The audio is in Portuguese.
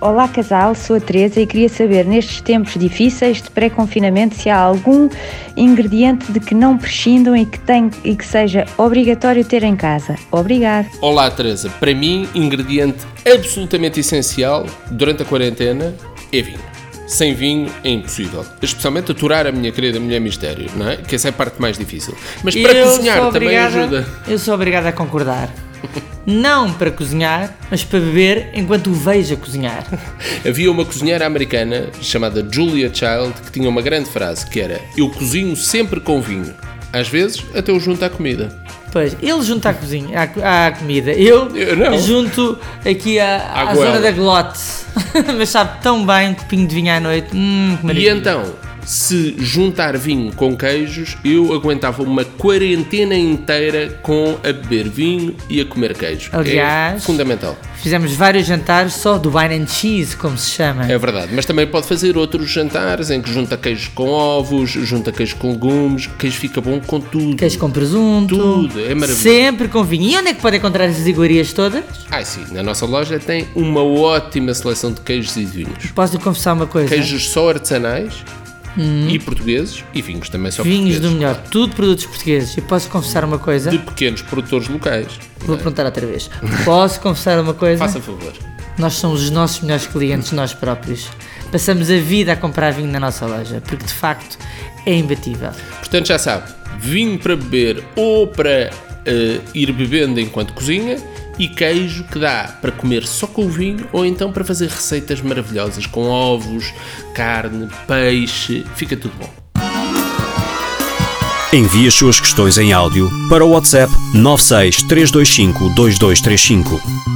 Olá casal, sou a Teresa e queria saber nestes tempos difíceis de pré-confinamento se há algum ingrediente de que não prescindam e que, tem, e que seja obrigatório ter em casa. Obrigado. Olá Teresa, para mim ingrediente absolutamente essencial durante a quarentena é vinho. Sem vinho é impossível. Especialmente aturar a minha querida mulher mistério, não é? Que essa é a parte mais difícil. Mas para Eu cozinhar também obrigada- ajuda. Eu sou obrigado a concordar. Não para cozinhar, mas para beber enquanto o vejo a cozinhar. Havia uma cozinheira americana chamada Julia Child que tinha uma grande frase que era Eu cozinho sempre com vinho. Às vezes até o junto à comida. Pois, ele junta a cozinha, à, à comida. Eu, Eu não. junto aqui à, À à zona da glote. mas sabe tão bem um copinho de vinho à noite. Hum, que E então, se juntar vinho com queijos, eu aguentava uma quarentena inteira com a beber vinho e a comer queijo. é Aliás- fundamental. Fizemos vários jantares só do wine and cheese, como se chama. É verdade, mas também pode fazer outros jantares em que junta queijo com ovos, junta queijo com legumes, queijo fica bom com tudo. Queijo com presunto. Tudo, é maravilhoso. Sempre com vinho. E onde é que pode encontrar essas iguarias todas? Ai sim, na nossa loja tem uma ótima seleção de queijos e de vinhos. Posso lhe confessar uma coisa? Queijos só artesanais e portugueses e vinhos também só Hum. Vinhos do melhor, tudo produtos portugueses. E posso confessar uma coisa? De pequenos produtores locais. Vou perguntar outra vez. Posso confessar uma coisa? Faça favor. Nós somos os nossos melhores clientes, nós próprios. Passamos a vida a comprar vinho na nossa loja, porque de facto é imbatível. Portanto, já sabe, vinho para beber ou para eh, ir bebendo enquanto cozinha e queijo que dá para comer só com o vinho ou então para fazer receitas maravilhosas com ovos, carne, peixe, fica tudo bom. Envie as suas questões em áudio para o WhatsApp 96 325 2235.